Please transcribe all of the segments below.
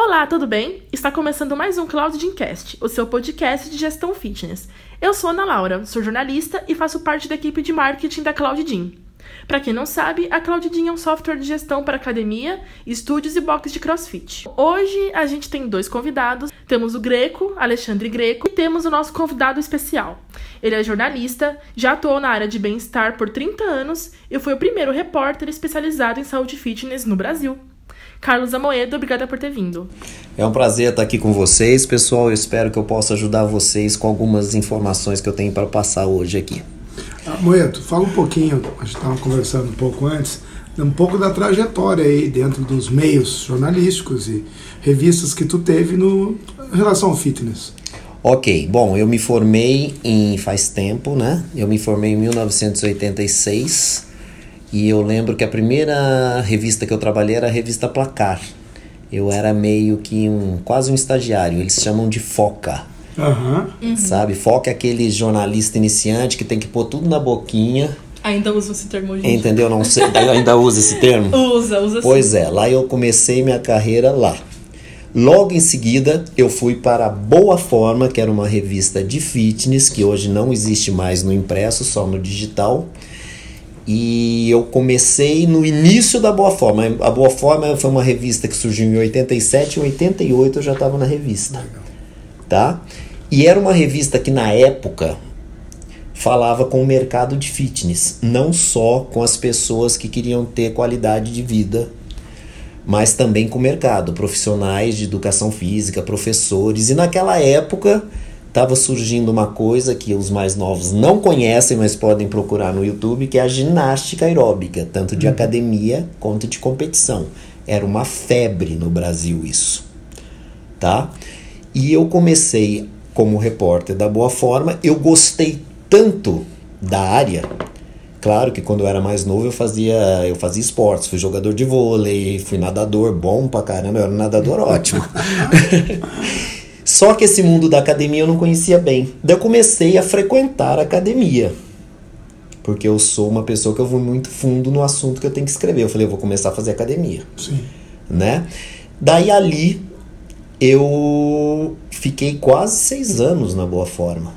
Olá, tudo bem? Está começando mais um Cloud Gyncast, o seu podcast de gestão fitness. Eu sou Ana Laura, sou jornalista e faço parte da equipe de marketing da Cloud Gym. Para quem não sabe, a Cloud Gym é um software de gestão para academia, estúdios e boxes de crossfit. Hoje a gente tem dois convidados. Temos o Greco, Alexandre Greco, e temos o nosso convidado especial. Ele é jornalista, já atuou na área de bem-estar por 30 anos e foi o primeiro repórter especializado em saúde fitness no Brasil. Carlos Amoedo, obrigada por ter vindo. É um prazer estar aqui com vocês, pessoal. Eu espero que eu possa ajudar vocês com algumas informações que eu tenho para passar hoje aqui. Amoedo, fala um pouquinho, a gente estava conversando um pouco antes, um pouco da trajetória aí dentro dos meios jornalísticos e revistas que tu teve no em relação ao fitness. Ok, bom, eu me formei em faz tempo, né? Eu me formei em 1986 e eu lembro que a primeira revista que eu trabalhei era a revista Placar. Eu era meio que um quase um estagiário, eles chamam de foca. Uhum. Sabe? Foca é aquele jornalista iniciante que tem que pôr tudo na boquinha. Ainda usa esse termo hoje. Entendeu? Não sei, ainda usa esse termo? Usa, usa sim. Pois é, lá eu comecei minha carreira lá. Logo em seguida, eu fui para a Boa Forma, que era uma revista de fitness, que hoje não existe mais no impresso, só no digital. E eu comecei no início da Boa Forma. A Boa Forma foi uma revista que surgiu em 87 e em 88 eu já estava na revista. Tá? E era uma revista que na época falava com o mercado de fitness, não só com as pessoas que queriam ter qualidade de vida, mas também com o mercado, profissionais de educação física, professores. E naquela época estava surgindo uma coisa que os mais novos não conhecem, mas podem procurar no YouTube, que é a ginástica aeróbica, tanto de academia quanto de competição. Era uma febre no Brasil isso, tá? E eu comecei como repórter da Boa Forma, eu gostei tanto da área. Claro que quando eu era mais novo eu fazia, eu fazia esportes, fui jogador de vôlei, fui nadador bom pra caramba, eu era um nadador ótimo. Só que esse mundo da academia eu não conhecia bem. Daí eu comecei a frequentar a academia. Porque eu sou uma pessoa que eu vou muito fundo no assunto que eu tenho que escrever. Eu falei, eu vou começar a fazer academia. Sim. Né? Daí ali eu fiquei quase seis anos na Boa Forma.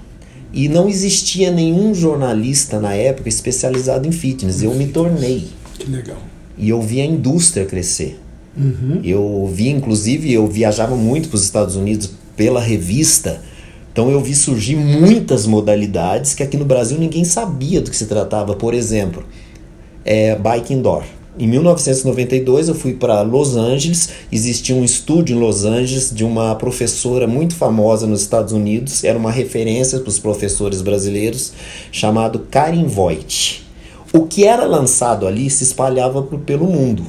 E não existia nenhum jornalista na época especializado em fitness. Eu me tornei. Que legal. E eu vi a indústria crescer. Uhum. Eu vi, inclusive, eu viajava muito para os Estados Unidos pela revista. Então eu vi surgir muitas modalidades que aqui no Brasil ninguém sabia do que se tratava. Por exemplo, é, bike indoor. Em 1992 eu fui para Los Angeles, existia um estúdio em Los Angeles de uma professora muito famosa nos Estados Unidos, era uma referência para os professores brasileiros, chamado Karen Voigt. O que era lançado ali se espalhava por, pelo mundo.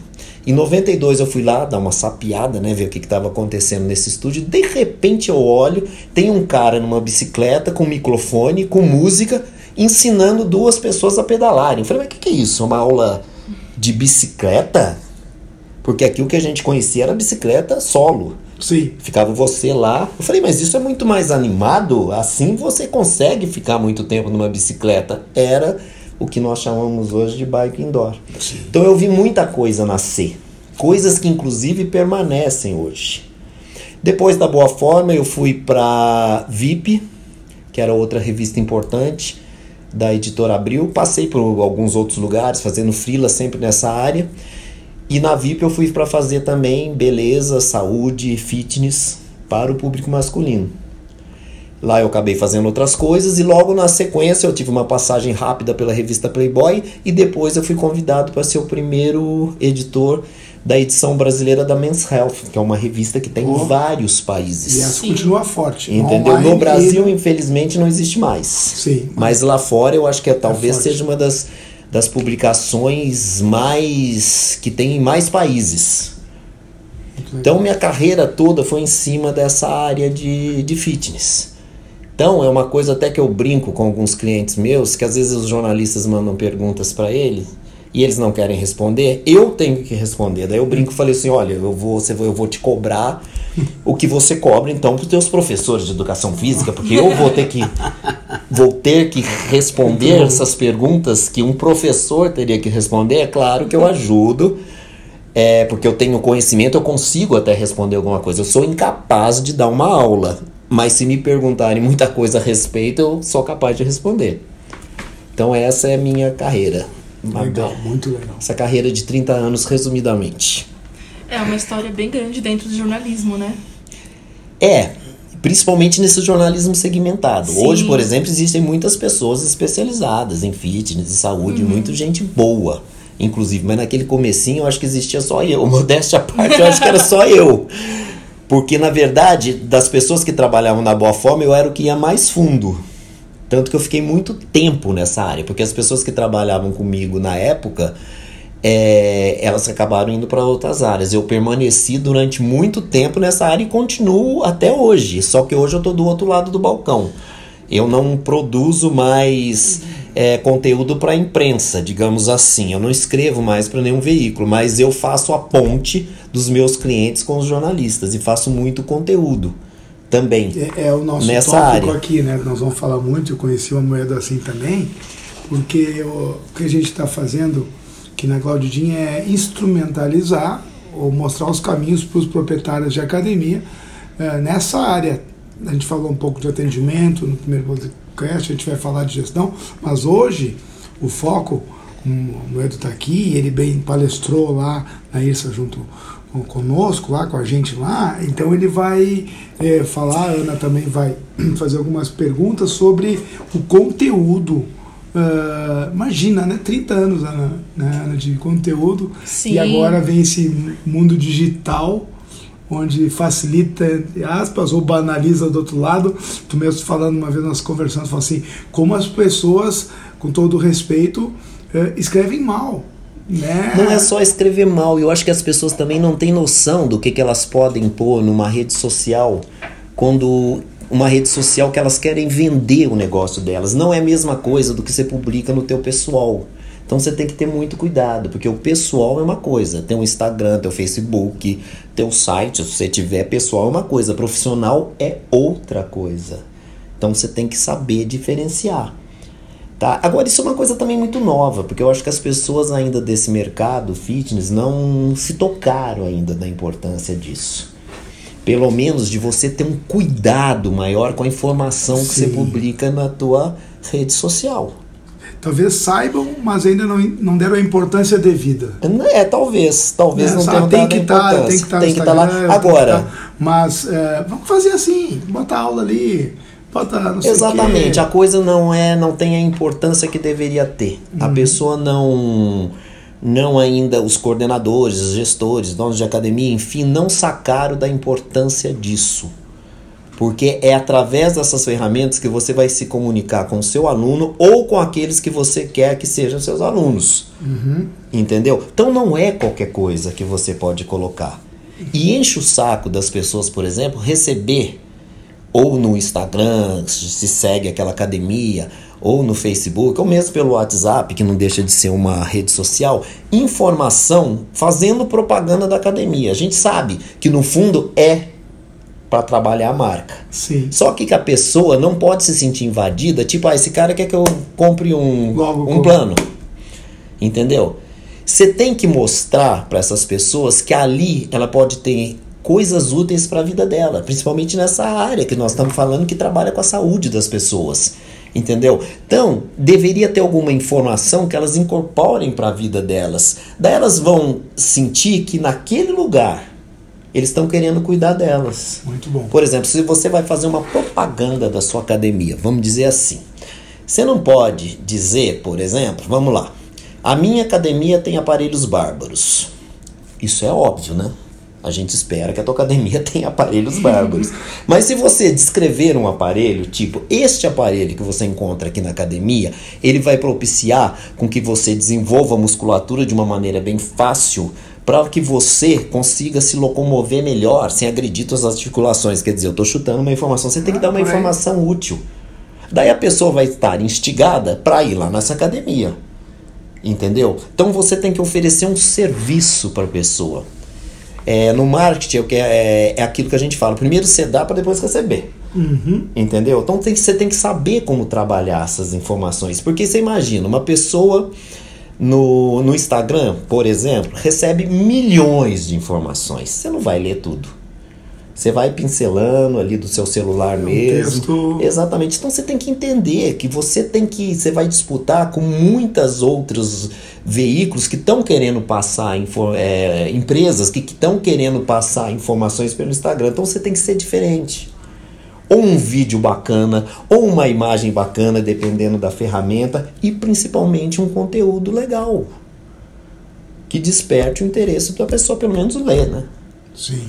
Em 92 eu fui lá dar uma sapiada, né, ver o que estava acontecendo nesse estúdio. De repente eu olho, tem um cara numa bicicleta com microfone, com música, ensinando duas pessoas a pedalarem. Eu falei, mas o que, que é isso? Uma aula de bicicleta? Porque aqui o que a gente conhecia era bicicleta solo. Sim. Ficava você lá. Eu falei, mas isso é muito mais animado? Assim você consegue ficar muito tempo numa bicicleta. Era o que nós chamamos hoje de bike indoor. Sim. Então eu vi muita coisa nascer. Coisas que inclusive permanecem hoje. Depois da Boa Forma, eu fui para VIP, que era outra revista importante da editora Abril. Passei por alguns outros lugares, fazendo frila sempre nessa área. E na VIP eu fui para fazer também beleza, saúde, fitness para o público masculino. Lá eu acabei fazendo outras coisas e logo na sequência eu tive uma passagem rápida pela revista Playboy e depois eu fui convidado para ser o primeiro editor da edição brasileira da Men's Health, que é uma revista que tem Oh. em vários países. E essa continua forte. Entendeu? Online No Brasil, e- infelizmente, não existe mais. Sim. Mas lá fora eu acho que é, talvez forte. seja uma das, das publicações mais. que tem em mais países. Então minha carreira toda foi em cima dessa área de, de fitness. Então é uma coisa até que eu brinco com alguns clientes meus, que às vezes os jornalistas mandam perguntas para ele e eles não querem responder, eu tenho que responder. Daí eu brinco e falei assim, olha, eu vou, você, eu vou te cobrar o que você cobra então para os teus professores de educação física, porque eu vou ter que vou ter que responder essas perguntas que um professor teria que responder. É claro que eu ajudo é porque eu tenho conhecimento, eu consigo até responder alguma coisa. Eu sou incapaz de dar uma aula, mas se me perguntarem muita coisa a respeito, eu sou capaz de responder. Então essa é a minha carreira. Legal, muito legal. Essa carreira de 30 anos, resumidamente. É uma história bem grande dentro do jornalismo, né? É, principalmente nesse jornalismo segmentado. Sim. Hoje, por exemplo, existem muitas pessoas especializadas em fitness e saúde, muita gente boa, inclusive. Mas naquele comecinho eu acho que existia só eu. Modéstia à parte, eu acho que era só eu. Porque, na verdade, das pessoas que trabalhavam na Boa Forma, eu era o que ia mais fundo. Tanto que eu fiquei muito tempo nessa área, porque as pessoas que trabalhavam comigo na época, é, elas acabaram indo para outras áreas. Eu permaneci durante muito tempo nessa área e continuo até hoje. Só que hoje eu estou do outro lado do balcão. Eu não produzo mais é, conteúdo para a imprensa, digamos assim. Eu não escrevo mais para nenhum veículo, mas eu faço a ponte dos meus clientes com os jornalistas e faço muito conteúdo também. É, é o nosso Nessa área. aqui, né? Nós vamos falar muito, eu conheci uma moeda assim também, porque o, o que a gente está fazendo aqui na Claudidinha é instrumentalizar ou mostrar os caminhos para os proprietários de academia eh, nessa área. A gente falou um pouco de atendimento no primeiro podcast, a gente vai falar de gestão, mas hoje o foco, o Edu está aqui, ele bem palestrou lá na IRSA junto conosco, lá com a gente lá, então ele vai eh, falar, a Ana também vai fazer algumas perguntas sobre o conteúdo. Ah, imagina, né? 30 anos, Ana, né, de conteúdo, Sim. e agora vem esse mundo digital onde facilita, entre aspas, ou banaliza do outro lado. Tu mesmo falando uma vez nós conversando, falou assim, como as pessoas, com todo respeito, eh, escrevem mal. Né? Não é só escrever mal, eu acho que as pessoas também não têm noção do que, que elas podem pôr numa rede social quando uma rede social que elas querem vender o negócio delas. Não é a mesma coisa do que você publica no teu pessoal. Então você tem que ter muito cuidado, porque o pessoal é uma coisa, tem o Instagram, tem o Facebook, tem o site, se você tiver pessoal é uma coisa, profissional é outra coisa. Então você tem que saber diferenciar. Tá? Agora, isso é uma coisa também muito nova, porque eu acho que as pessoas ainda desse mercado fitness não se tocaram ainda da importância disso. Pelo menos de você ter um cuidado maior com a informação que você Sim. publica na tua rede social. Talvez saibam, mas ainda não, não deram a importância devida. É, talvez, talvez Né? não tenham tem que a estar, importância. tem que estar Tem que estar lá. Agora, mas é, vamos fazer assim, bota a aula ali, bota não sei Exatamente, a coisa não é, não tem a importância que deveria ter. A Uhum. pessoa não não ainda os coordenadores, os gestores, donos de academia, enfim, não sacaram da importância disso. Porque é através dessas ferramentas que você vai se comunicar com o seu aluno ou com aqueles que você quer que sejam seus alunos. Uhum. Entendeu? Então não é qualquer coisa que você pode colocar. E enche o saco das pessoas, por exemplo, receber ou no Instagram, se segue aquela academia, ou no Facebook, ou mesmo pelo WhatsApp, que não deixa de ser uma rede social, informação fazendo propaganda da academia. A gente sabe que no fundo é para trabalhar a marca. Sim. Só que que a pessoa não pode se sentir invadida, tipo, ah, esse cara quer que eu compre um, Logo um plano. Entendeu? Você tem que mostrar para essas pessoas que ali ela pode ter coisas úteis para a vida dela, principalmente nessa área que nós estamos falando que trabalha com a saúde das pessoas. Entendeu? Então, deveria ter alguma informação que elas incorporem para a vida delas. Daí elas vão sentir que naquele lugar eles estão querendo cuidar delas. Muito bom. Por exemplo, se você vai fazer uma propaganda da sua academia, vamos dizer assim. Você não pode dizer, por exemplo, vamos lá, a minha academia tem aparelhos bárbaros. Isso é óbvio, né? A gente espera que a tua academia tenha aparelhos bárbaros. Mas se você descrever um aparelho, tipo este aparelho que você encontra aqui na academia, ele vai propiciar com que você desenvolva a musculatura de uma maneira bem fácil para que você consiga se locomover melhor sem agredir suas articulações. Quer dizer, eu estou chutando uma informação, você tem que Ah, dar uma informação útil. Daí a pessoa vai estar instigada para ir lá nessa academia. Entendeu? Então você tem que oferecer um serviço para a pessoa. É, no marketing é, o que é, é aquilo que a gente fala: primeiro você dá para depois receber. Uhum. Entendeu? Então tem, que- você tem que saber como trabalhar essas informações. Porque você imagina, uma pessoa no, no Instagram, por exemplo, recebe milhões de informações. Você não vai ler tudo. Você vai pincelando ali do seu celular um mesmo. texto- Exatamente. Então você tem que entender que você tem que. Você vai disputar com muitas outros veículos que estão querendo passar é, empresas que estão querendo passar informações pelo Instagram. Então você tem que ser diferente. Ou um vídeo bacana, ou uma imagem bacana, dependendo da ferramenta, e principalmente um conteúdo legal. Que desperte o interesse da pessoa, pelo menos ler, né? Sim.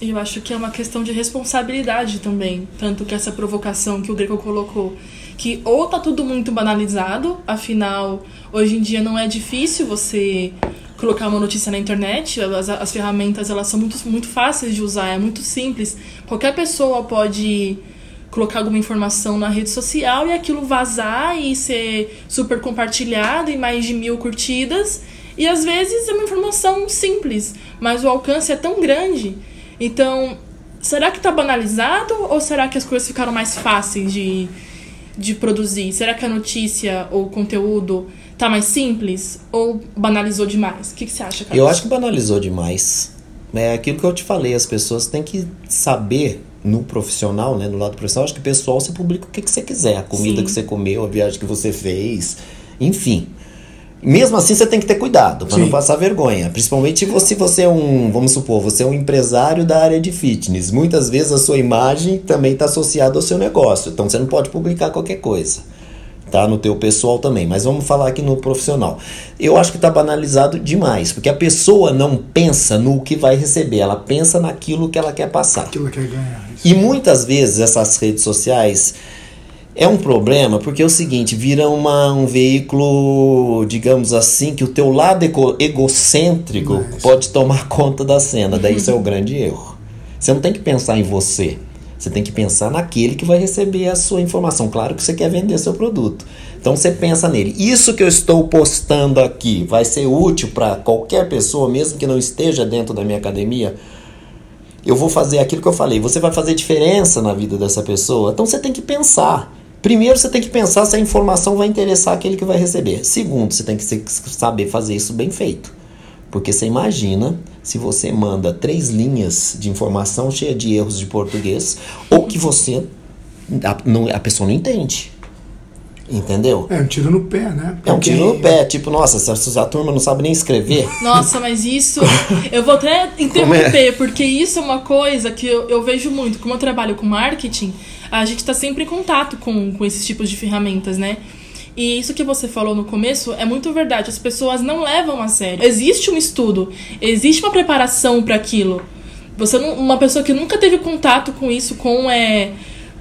E eu acho que é uma questão de responsabilidade também. Tanto que essa provocação que o Greco colocou. Que ou tá tudo muito banalizado, afinal, hoje em dia não é difícil você colocar uma notícia na internet. As, as ferramentas elas são muito, muito fáceis de usar, é muito simples. Qualquer pessoa pode colocar alguma informação na rede social e aquilo vazar e ser super compartilhado e mais de mil curtidas. E às vezes é uma informação simples, mas o alcance é tão grande. Então, será que tá banalizado ou será que as coisas ficaram mais fáceis de, de produzir? Será que a notícia ou conteúdo tá mais simples ou banalizou demais? O que, que você acha, Carlos? Eu acho que banalizou demais. É aquilo que eu te falei, as pessoas têm que saber no profissional, né, no lado profissional, acho que o pessoal você publica o que, que você quiser, a comida Sim. que você comeu, a viagem que você fez, enfim. Mesmo assim, você tem que ter cuidado para não passar vergonha. Principalmente se você é um, vamos supor, você é um empresário da área de fitness. Muitas vezes a sua imagem também está associada ao seu negócio. Então você não pode publicar qualquer coisa tá? No teu pessoal também, mas vamos falar aqui no profissional. Eu acho que tá banalizado demais, porque a pessoa não pensa no que vai receber, ela pensa naquilo que ela quer passar. Aquilo que quer ganhar. Isso. E muitas vezes essas redes sociais é um problema, porque é o seguinte, vira uma, um veículo, digamos assim, que o teu lado egocêntrico Mas- pode tomar conta da cena, daí isso é o grande erro. Você não tem que pensar em você. Você tem que pensar naquele que vai receber a sua informação. Claro que você quer vender seu produto. Então você pensa nele. Isso que eu estou postando aqui vai ser útil para qualquer pessoa, mesmo que não esteja dentro da minha academia? Eu vou fazer aquilo que eu falei. Você vai fazer diferença na vida dessa pessoa? Então você tem que pensar. Primeiro você tem que pensar se a informação vai interessar aquele que vai receber. Segundo, você tem que saber fazer isso bem feito. Porque você imagina se você manda três linhas de informação cheia de erros de português ou que você a, não, a pessoa não entende. Entendeu? É um tiro no pé, né? É um Porque- tiro no pé, tipo, nossa, se a, se a turma não sabe nem escrever. Nossa, mas isso. Eu vou até interromper, porque isso é uma coisa que eu, eu vejo muito. Como eu trabalho com marketing, a gente tá sempre em contato com, com esses tipos de ferramentas, né? E isso que você falou no começo é muito verdade. As pessoas não levam a sério. Existe um estudo, existe uma preparação para aquilo. Você não, uma pessoa que nunca teve contato com isso, com é,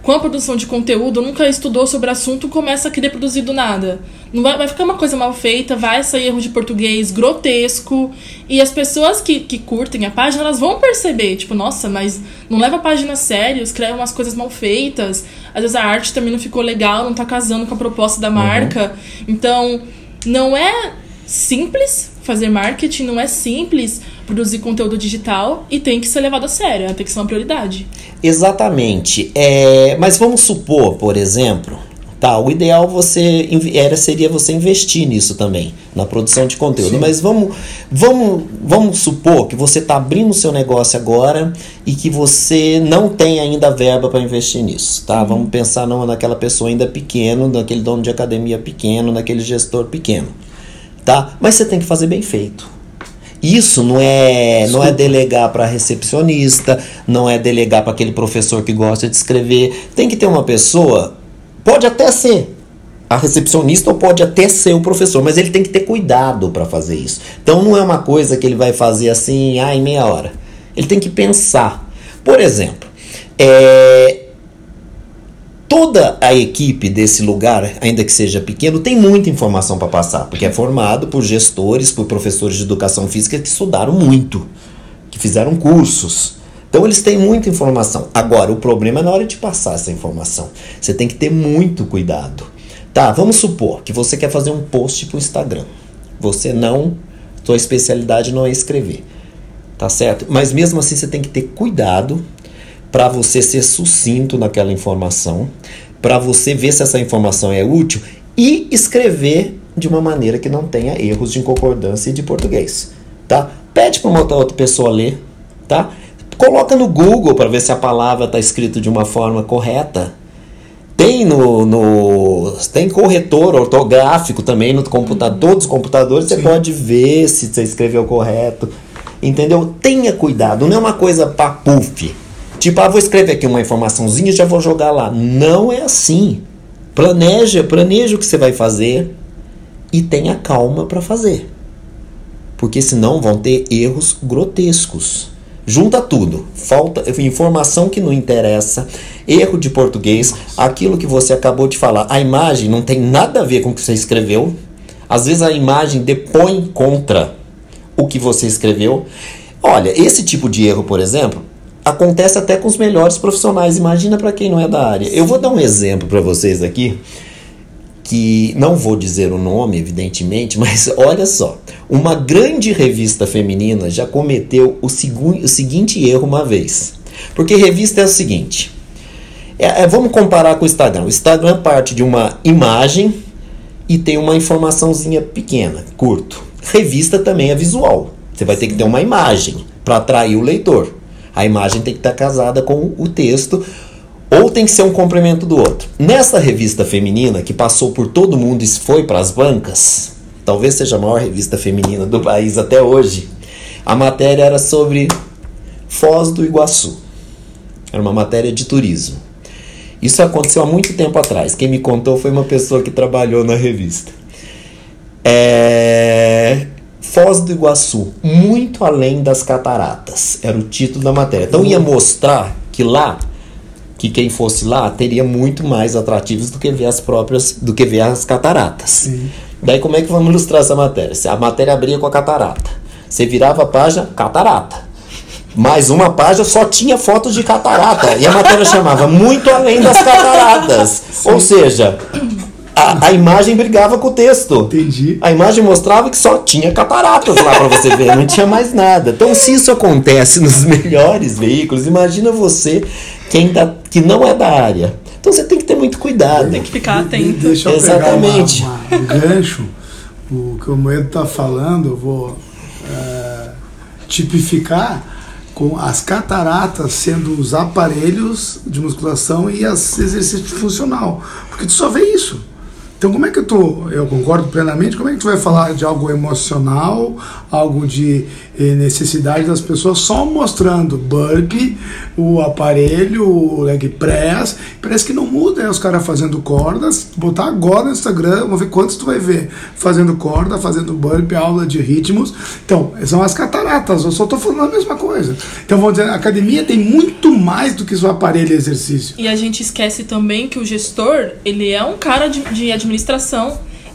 com a produção de conteúdo, nunca estudou sobre o assunto, começa a querer produzir do nada. Não vai, vai ficar uma coisa mal feita, vai sair erro de português grotesco. E as pessoas que, que curtem a página, elas vão perceber, tipo, nossa, mas não leva a página a sério, escreve umas coisas mal feitas. Às vezes a arte também não ficou legal, não tá casando com a proposta da marca. Então, não é simples fazer marketing, não é simples produzir conteúdo digital e tem que ser levado a sério, tem que ser uma prioridade. Exatamente. É, mas vamos supor, por exemplo, tá, o ideal você era seria você investir nisso também, na produção de conteúdo. Sim. Mas vamos, vamos, vamos supor que você está abrindo o seu negócio agora e que você não tem ainda verba para investir nisso, tá? Vamos pensar não, naquela pessoa ainda pequeno, naquele dono de academia pequeno, naquele gestor pequeno, tá? Mas você tem que fazer bem feito. Isso não é, não é delegar para recepcionista, não é delegar para aquele professor que gosta de escrever. Tem que ter uma pessoa, pode até ser a recepcionista ou pode até ser o professor, mas ele tem que ter cuidado para fazer isso. Então não é uma coisa que ele vai fazer assim, ah, em meia hora. Ele tem que pensar. Por exemplo, é, toda a equipe desse lugar, ainda que seja pequeno, tem muita informação para passar, porque é formado por gestores, por professores de educação física que estudaram muito, que fizeram cursos. Então eles têm muita informação. Agora, o problema é na hora de passar essa informação. Você tem que ter muito cuidado. Tá, vamos supor que você quer fazer um post para o Instagram. Você não, sua especialidade não é escrever. Tá certo? Mas mesmo assim você tem que ter cuidado para você ser sucinto naquela informação, para você ver se essa informação é útil e escrever de uma maneira que não tenha erros de concordância e de português, tá? Pede para uma outra pessoa ler, tá? Coloca no Google para ver se a palavra está escrita de uma forma correta. Tem no, no tem corretor ortográfico também no computador, todos os computadores Sim. você pode ver se você escreveu correto. Entendeu? Tenha cuidado, não é uma coisa papuf. Tipo, ah, vou escrever aqui uma informaçãozinha e já vou jogar lá. Não é assim. Planeja, planeja o que você vai fazer e tenha calma para fazer. Porque senão vão ter erros grotescos. Junta tudo. Falta informação que não interessa, erro de português, aquilo que você acabou de falar. A imagem não tem nada a ver com o que você escreveu. Às vezes a imagem depõe contra o que você escreveu. Olha, esse tipo de erro, por exemplo, acontece até com os melhores profissionais. Imagina para quem não é da área. Eu vou dar um exemplo para vocês aqui, que não vou dizer o nome, evidentemente, mas olha só. Uma grande revista feminina já cometeu o, o seguinte erro uma vez. Porque revista é o seguinte. É, é, vamos comparar com o Instagram. O Instagram parte de uma imagem e tem uma informaçãozinha pequena, curto. Revista também é visual. Você vai ter que ter uma imagem para atrair o leitor. A imagem tem que estar casada com o texto ou tem que ser um complemento do outro. Nessa revista feminina que passou por todo mundo e foi para as bancas, talvez seja a maior revista feminina do país até hoje, a matéria era sobre Foz do Iguaçu. Era uma matéria de turismo. Isso aconteceu há muito tempo atrás. Quem me contou foi uma pessoa que trabalhou na revista. É... Foz do Iguaçu, muito além das cataratas, era o título da matéria. Então ia mostrar que lá, que quem fosse lá teria muito mais atrativos do que ver as próprias, do que ver as cataratas. Sim. Daí como é que vamos ilustrar essa matéria? A matéria abria com a catarata. Você virava a página, catarata. Mais uma página só tinha fotos de catarata. E a matéria chamava Muito Além das Cataratas. Sim. Ou seja, a, a, imagem brigava com o texto. Entendi. A imagem mostrava que só tinha cataratas lá para você ver, não tinha mais nada. Então, se isso acontece nos melhores veículos, imagina você que ainda que não é da área. Então você tem que ter muito cuidado. Tem que ficar atento. De, deixa eu Exatamente. Uma, uma, um gancho. O que o Moedo está falando, eu vou é, tipificar com as cataratas sendo os aparelhos de musculação e as exercício funcional. Porque tu só vê isso. Então, como é que tu, eu concordo plenamente, como é que tu vai falar de algo emocional, algo de eh, necessidade das pessoas só mostrando burpee, o aparelho, o leg press, parece que não muda, é os caras fazendo cordas, botar agora no Instagram, vamos ver quantos tu vai ver fazendo corda, fazendo burpee, aula de ritmos. Então, são as cataratas, eu só estou falando a mesma coisa. Então, vamos dizer, a academia tem muito mais do que só aparelho e exercício. E a gente esquece também que o gestor, ele é um cara de, de administração,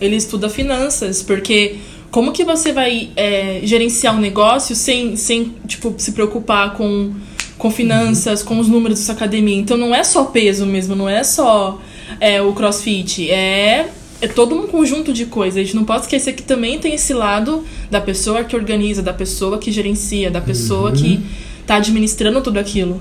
ele estuda finanças, porque como que você vai é, gerenciar um negócio sem, sem tipo, se preocupar com, com finanças, com os números da sua academia? Então não é só peso mesmo, não é só é, o crossfit, é, é todo um conjunto de coisas. A gente não pode esquecer que também tem esse lado da pessoa que organiza, da pessoa que gerencia, da pessoa uhum. que está administrando tudo aquilo.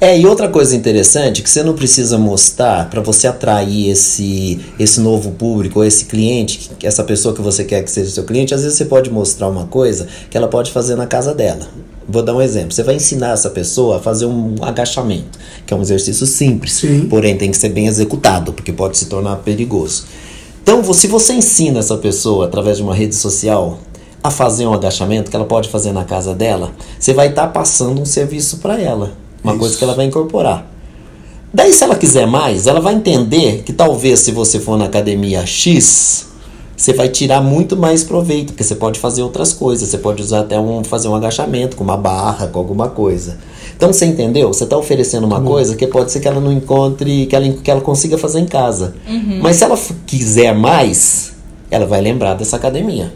É, e outra coisa interessante que você não precisa mostrar para você atrair esse, esse novo público, ou esse cliente, essa pessoa que você quer que seja seu cliente, às vezes você pode mostrar uma coisa que ela pode fazer na casa dela. Vou dar um exemplo. Você vai ensinar essa pessoa a fazer um agachamento, que é um exercício simples, Sim. porém tem que ser bem executado, porque pode se tornar perigoso. Então, se você ensina essa pessoa através de uma rede social a fazer um agachamento que ela pode fazer na casa dela, você vai estar tá passando um serviço para ela. Uma Isso. coisa que ela vai incorporar. Daí, se ela quiser mais, ela vai entender que talvez se você for na academia X, você vai tirar muito mais proveito, porque você pode fazer outras coisas. Você pode usar até um fazer um agachamento com uma barra, com alguma coisa. Então você entendeu? Você está oferecendo uma uhum. coisa que pode ser que ela não encontre, que ela, que ela consiga fazer em casa. Uhum. Mas se ela quiser mais, ela vai lembrar dessa academia.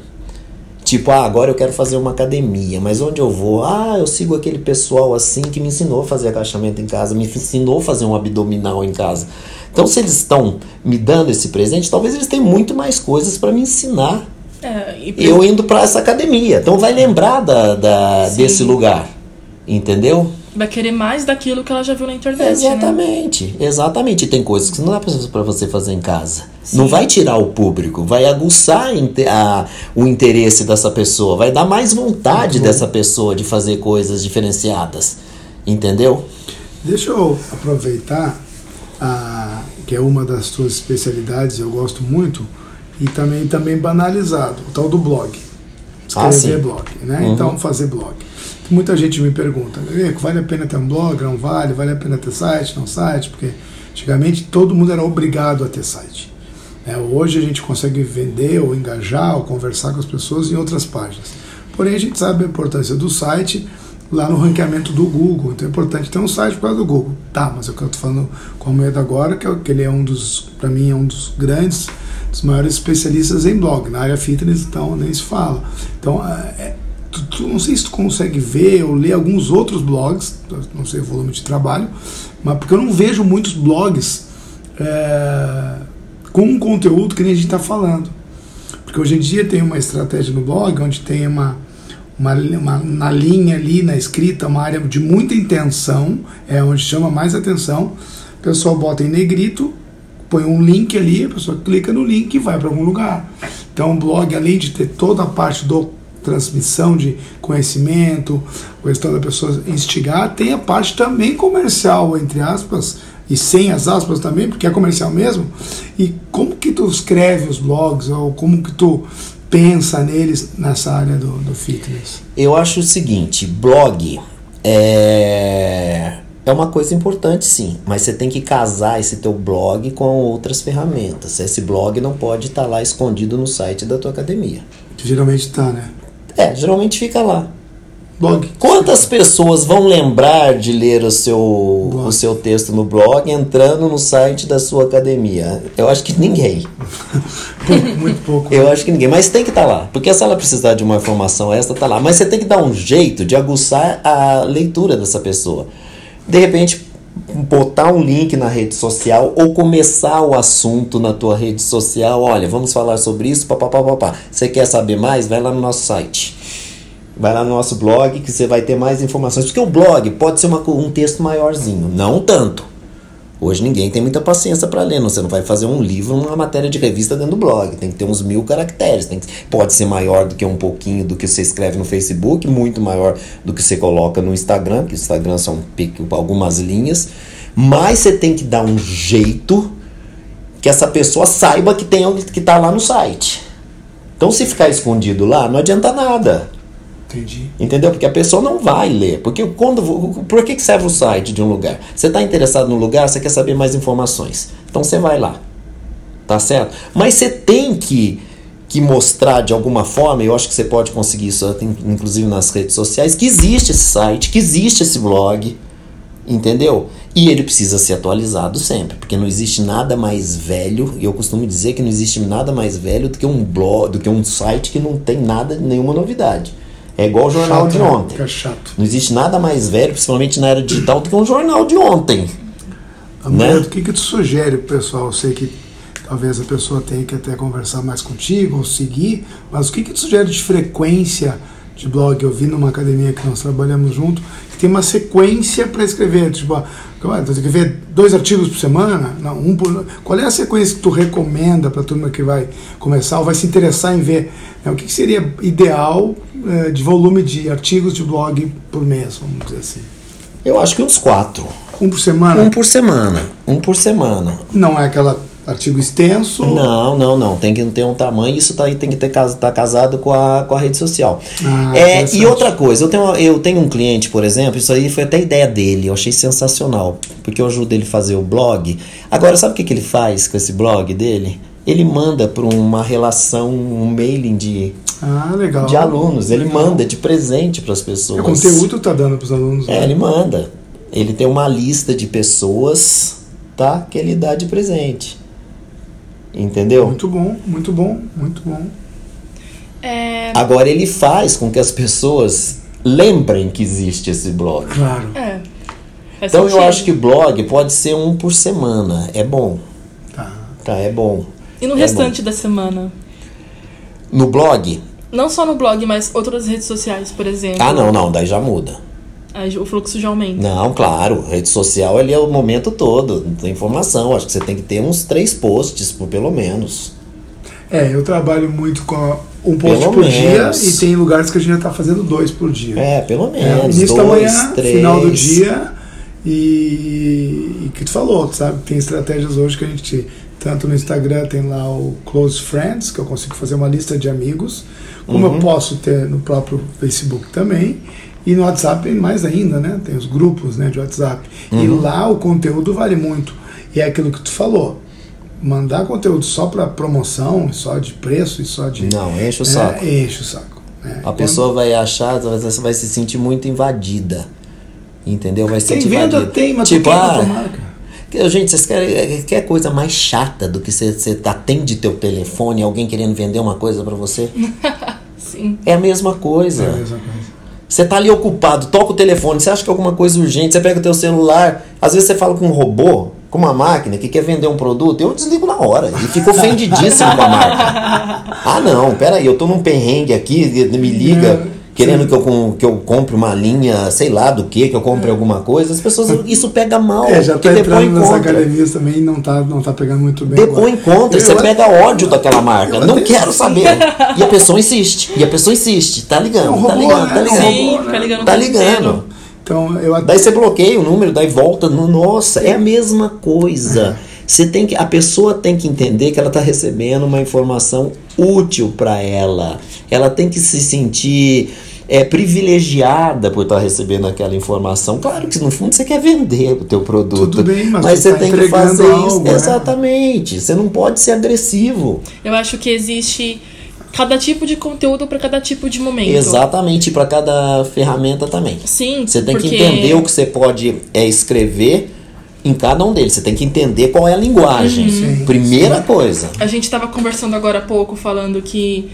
Tipo, ah, agora eu quero fazer uma academia, mas onde eu vou? Ah, eu sigo aquele pessoal assim que me ensinou a fazer agachamento em casa, me ensinou a fazer um abdominal em casa. Então, se eles estão me dando esse presente, talvez eles tenham muito mais coisas para me ensinar. É, e... Eu indo para essa academia. Então, vai lembrar da, da desse lugar. Entendeu? Vai querer mais daquilo que ela já viu na internet. Né? Exatamente, né? exatamente. Tem coisas que não dá para você fazer em casa. Sim. Não vai tirar o público, vai aguçar a, o interesse dessa pessoa, vai dar mais vontade dessa pessoa de fazer coisas diferenciadas. Entendeu? Deixa eu aproveitar a, que é uma das suas especialidades, eu gosto muito, e também, também banalizado, o tal do blog. Escrever ah, blog, né? Uhum. Então, fazer blog. Muita gente me pergunta, vale a pena ter um blog? Não vale? Vale a pena ter site? Não site? Porque antigamente todo mundo era obrigado a ter site. É, hoje a gente consegue vender ou engajar ou conversar com as pessoas em outras páginas. Porém, a gente sabe a importância do site lá no ranqueamento do Google. Então é importante ter um site por causa do Google. Tá, mas é eu estou falando com o Medo agora, que, é, que ele é um dos, para mim, é um dos grandes, dos maiores especialistas em blog. Na área fitness, então, nem se fala. Então, é, é tu, tu, não sei se tu consegue ver ou ler alguns outros blogs, não sei o volume de trabalho, mas porque eu não vejo muitos blogs é, com um conteúdo que nem a gente está falando. Porque hoje em dia tem uma estratégia no blog onde tem uma, uma, uma, na linha ali, na escrita, uma área de muita intenção, é onde chama mais atenção. O pessoal bota em negrito, põe um link ali, a pessoa clica no link e vai para algum lugar. Então o blog, além de ter toda a parte do transmissão de conhecimento, questão da pessoa instigar, tem a parte também comercial, entre aspas, e sem as aspas também, porque é comercial mesmo. E como que tu escreve os blogs, ou como que tu pensa neles nessa área do, do fitness? Eu acho o seguinte, blog é é uma coisa importante sim, mas você tem que casar esse teu blog com outras ferramentas. Esse blog não pode estar tá lá escondido no site da tua academia. Geralmente está, né? É, geralmente fica lá. Blog. Quantas pessoas vão lembrar de ler o seu, o seu texto no blog entrando no site da sua academia? Eu acho que ninguém. Muito pouco. Eu acho que ninguém. Mas tem que estar tá lá. Porque se ela precisar de uma informação extra, tá lá. Mas você tem que dar um jeito de aguçar a leitura dessa pessoa. De repente, botar um link na rede social ou começar o assunto na tua rede social. Olha, vamos falar sobre isso, papapá. Você quer saber mais? Vai lá no nosso site. Vai lá no nosso blog que você vai ter mais informações. Porque o blog pode ser uma, um texto maiorzinho, não tanto. Hoje ninguém tem muita paciência para ler. Você não vai fazer um livro, uma matéria de revista dentro do blog. Tem que ter uns mil caracteres. Tem que, pode ser maior do que um pouquinho do que você escreve no Facebook, muito maior do que você coloca no Instagram, que o Instagram são algumas linhas. Mas você tem que dar um jeito que essa pessoa saiba que tem que está lá no site. Então, se ficar escondido lá, não adianta nada. Entendi. Entendeu? Porque a pessoa não vai ler. Porque quando. Por que serve o site de um lugar? Você está interessado no lugar, você quer saber mais informações. Então você vai lá. Tá certo? Mas você tem que, que mostrar de alguma forma, eu acho que você pode conseguir isso, inclusive nas redes sociais, que existe esse site, que existe esse blog. Entendeu? E ele precisa ser atualizado sempre, porque não existe nada mais velho, e eu costumo dizer que não existe nada mais velho do que um blog, do que um site que não tem nada, nenhuma novidade. É igual o jornal chato, de né? ontem. Chato. Não existe nada mais velho, principalmente na era digital, do que um jornal de ontem. Amanda, né? o que, que tu sugere pro pessoal? Eu sei que talvez a pessoa tenha que até conversar mais contigo ou seguir, mas o que, que tu sugere de frequência de blog? Eu vi numa academia que nós trabalhamos junto, que tem uma sequência para escrever. Tipo, tem que ver dois artigos por semana? Não, um por... Qual é a sequência que tu recomenda para a turma que vai começar ou vai se interessar em ver? Né? O que, que seria ideal é, de volume de artigos de blog por mês, vamos dizer assim? Eu acho que uns quatro. Um por semana? Um por semana. Um por semana. Não é aquela artigo extenso? Não, não, não. Tem que ter um tamanho. Isso tá, tem que estar tá casado com a, com a rede social. Ah, é, e outra coisa, eu tenho, eu tenho um cliente, por exemplo, isso aí foi até ideia dele. Eu achei sensacional. Porque eu ajudo ele a fazer o blog. Agora, sabe o que, que ele faz com esse blog dele? Ele manda para uma relação, um mailing de, ah, legal. de alunos. Ele legal. manda de presente para as pessoas. O conteúdo tá dando para os alunos. É, né? ele manda. Ele tem uma lista de pessoas, tá? Que ele dá de presente. Entendeu? Muito bom, muito bom, muito bom. É... Agora ele faz com que as pessoas lembrem que existe esse blog. Claro. É. então sentido. eu acho que blog pode ser um por semana. É bom. Tá. Tá, é bom. E no é restante bom. da semana? No blog? Não só no blog, mas outras redes sociais, por exemplo. Ah, não, não, daí já muda. Aí o fluxo já aumenta. Não, claro, rede social ali é o momento todo da informação. Acho que você tem que ter uns três posts, por pelo menos. É, eu trabalho muito com um post Pelo por menos. dia e tem lugares que a gente já está fazendo dois por dia. É, pelo É, menos. início da dois, manhã, três. final do dia e, e que tu falou, sabe? Tem estratégias hoje que a gente tanto no Instagram tem lá o Close Friends, que eu consigo fazer uma lista de amigos, como Uhum. eu posso ter no próprio Facebook também. E no WhatsApp mais ainda, né? Tem os grupos né, de WhatsApp. E Uhum. lá o conteúdo vale muito. E é aquilo que tu falou. Mandar conteúdo só para promoção, só de preço e só de. Não, enche o é, saco. enche o saco. né? A pessoa vai achar, você vai se sentir muito invadida. Entendeu? Vai se Tem sentir venda, invadida. tem, mas tipo, ah, marca. que- Gente, vocês querem é, quer coisa mais chata do que você, atende teu telefone e alguém querendo vender uma coisa pra você? Sim. É a mesma coisa. É a mesma coisa. Você tá ali ocupado, toca o telefone, você acha que é alguma coisa urgente, você pega o teu celular, às vezes você fala com um robô, com uma máquina que quer vender um produto, eu desligo na hora e fico ofendidíssimo com a marca. Ah não, peraí, eu tô num perrengue aqui, me liga, querendo sim. que eu, que eu compre uma linha, sei lá do que, que eu compre alguma coisa, as pessoas, isso pega mal, É, já tá depois entrando nas encontra. academias também e não tá, não tá pegando muito bem. Depois encontra, Eu- você eu- pega ódio daquela marca. eu Não quero saber. E a pessoa insiste. E a pessoa insiste. Tá ligando, É tá robô, ligando, né? tá É ligando. Sim, né? Tá ligando. Então, eu até Daí você bloqueia o número, daí volta. no- Nossa, é a mesma coisa. Você tem que, a pessoa tem que entender que ela está recebendo uma informação útil para ela. Ela tem que se sentir é, privilegiada por estar recebendo aquela informação. Claro que no fundo você quer vender o teu produto. Tudo bem, mas tu você tá tem que fazer isso. algo, né? Exatamente. Você não pode ser agressivo. Eu acho que existe cada tipo de conteúdo para cada tipo de momento. Exatamente, para cada ferramenta também. Sim, Você tem porque que entender o que você pode é, escrever em cada um deles. Você tem que entender qual é a linguagem. Sim, Primeira coisa. a gente estava conversando agora há pouco falando que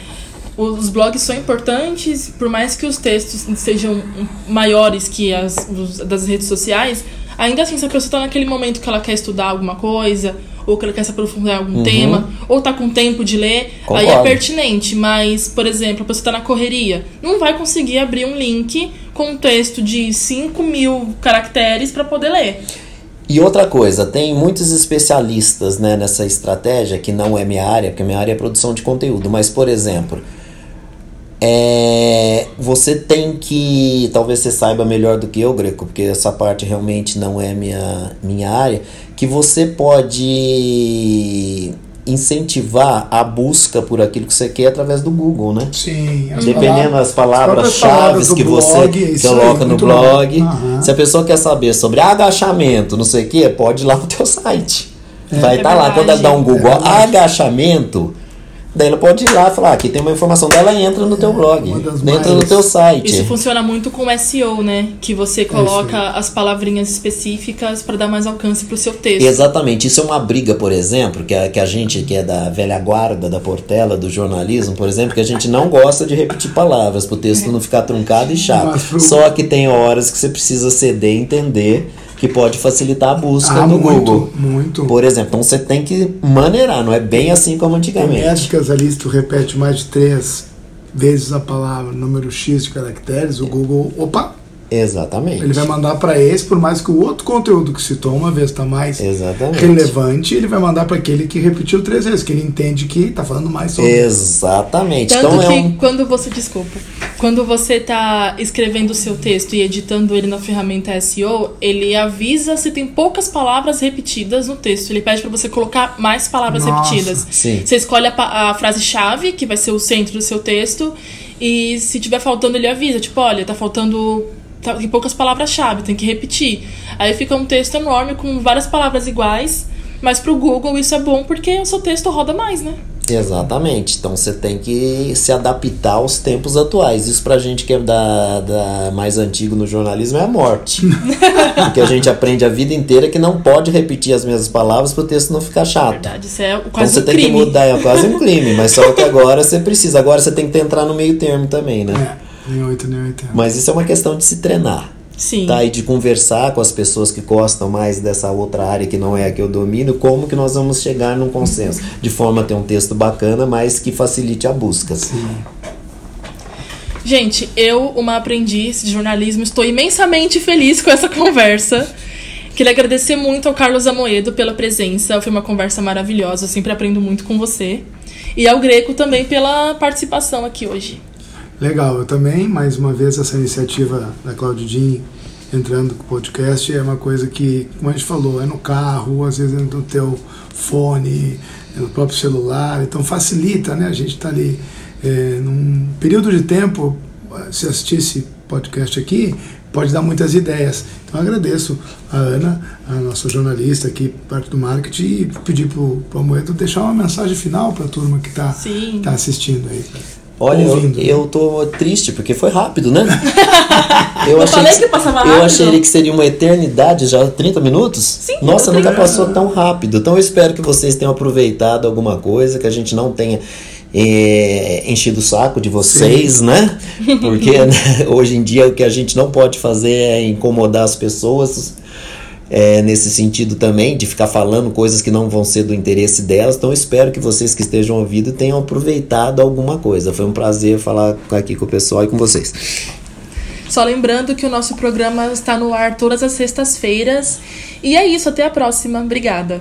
os blogs são importantes, por mais que os textos sejam maiores que as os- das redes sociais, ainda assim, se a pessoa está naquele momento que ela quer estudar alguma coisa, ou que ela quer se aprofundar em algum tema, ou tá com tempo de ler, aí é Concordo. pertinente. Mas, por exemplo, a pessoa está na correria, não vai conseguir abrir um link com um texto de 5 mil caracteres para poder ler. E outra coisa, tem muitos especialistas né, nessa estratégia, que não é minha área, porque minha área é produção de conteúdo, mas, por exemplo, é, você tem que. Talvez você saiba melhor do que eu, Greco, porque essa parte realmente não é minha, minha área, que você pode incentivar a busca por aquilo que você quer através do Google, né? Sim, as Dependendo das palavras-chave que blog, você isso aí, coloca no blog. Aham. Se a pessoa quer saber sobre agachamento, não sei o que, pode ir lá no teu site. Vai É estar lá. Quando ela dá um Google É agachamento, daí ela pode ir lá e falar: "Ah, aqui tem uma informação dela, entra no teu blog, uma das entra no teu site. Isso funciona muito com SEO, né? Que você coloca as palavrinhas específicas para dar mais alcance pro seu texto. Exatamente, isso é uma briga, por exemplo, que a, que a gente que é da velha guarda, da Portela, do jornalismo, por exemplo, que a gente não gosta de repetir palavras para o texto não ficar truncado e chato. Mas Só que tem horas que você precisa ceder e entender que pode facilitar a busca Ah, no muito, Google. muito. Por exemplo, então você tem que maneirar, não é bem assim como Tem antigamente. métricas ali, se tu repete mais de três vezes a palavra, número X de caracteres, o Google, opa, Exatamente. ele vai mandar para esse, por mais que o outro conteúdo que citou uma vez está mais Exatamente. relevante, ele vai mandar para aquele que repetiu três vezes, que ele entende que está falando mais sobre. Exatamente. Tanto Então é que um quando você, desculpa, quando você tá escrevendo o seu texto e editando ele na ferramenta SEO, ele avisa se tem poucas palavras repetidas no texto. Ele pede para você colocar mais palavras Nossa, repetidas. sim. Você escolhe a, a frase-chave, que vai ser o centro do seu texto, e se tiver faltando, ele avisa, tipo, olha, tá faltando tem poucas palavras-chave, tem que repetir. Aí fica um texto enorme com várias palavras iguais, mas pro Google isso é bom porque o seu texto roda mais, né? Exatamente. Então você tem que se adaptar aos tempos atuais. Isso pra gente que é da, da mais antigo no jornalismo é a morte. Porque a gente aprende a vida inteira que não pode repetir as mesmas palavras para o texto não ficar chato. verdade, isso é Então quase você um tem crime. que mudar, é quase um crime, mas só que agora você precisa. Agora você tem que entrar no meio termo também, né? Nem 8, nem 80. Mas isso é uma questão de se treinar. Sim. Tá, e de conversar com as pessoas que gostam mais dessa outra área que não é a que eu domino, como que nós vamos chegar num consenso, de forma a ter um texto bacana, mas que facilite a busca. Gente, eu, uma aprendiz de jornalismo, estou imensamente feliz com essa conversa. Queria agradecer muito ao Carlos Amoedo pela presença. Foi uma conversa maravilhosa. Eu sempre aprendo muito com você. E ao Greco também pela participação aqui hoje. Legal, eu também, mais uma vez, essa iniciativa da Claudinho entrando com o podcast é uma coisa que, como a gente falou, é no carro, às vezes é no teu fone, é no próprio celular, então facilita, né? A gente está ali é, num período de tempo, se assistir esse podcast aqui, pode dar muitas ideias. Então agradeço a Ana, a nossa jornalista aqui, parte do marketing, e pedir para o Amoedo deixar uma mensagem final para a turma que está tá assistindo aí. Olha, eu, eu tô triste, porque foi rápido, né? Eu, eu achei que, que passava rápido. Eu achei que seria uma eternidade, já 30 minutos? Sim. Nossa, nunca passou tão rápido. Então eu espero que vocês tenham aproveitado alguma coisa, que a gente não tenha é, enchido o saco de vocês, Sim. né? Porque né, hoje em dia o que a gente não pode fazer é incomodar as pessoas é, nesse sentido também, de ficar falando coisas que não vão ser do interesse delas. Então, espero que vocês que estejam ouvindo tenham aproveitado alguma coisa. Foi um prazer falar aqui com o pessoal e com vocês. Só lembrando que o nosso programa está no ar todas as sextas-feiras. E é isso, até a próxima. Obrigada.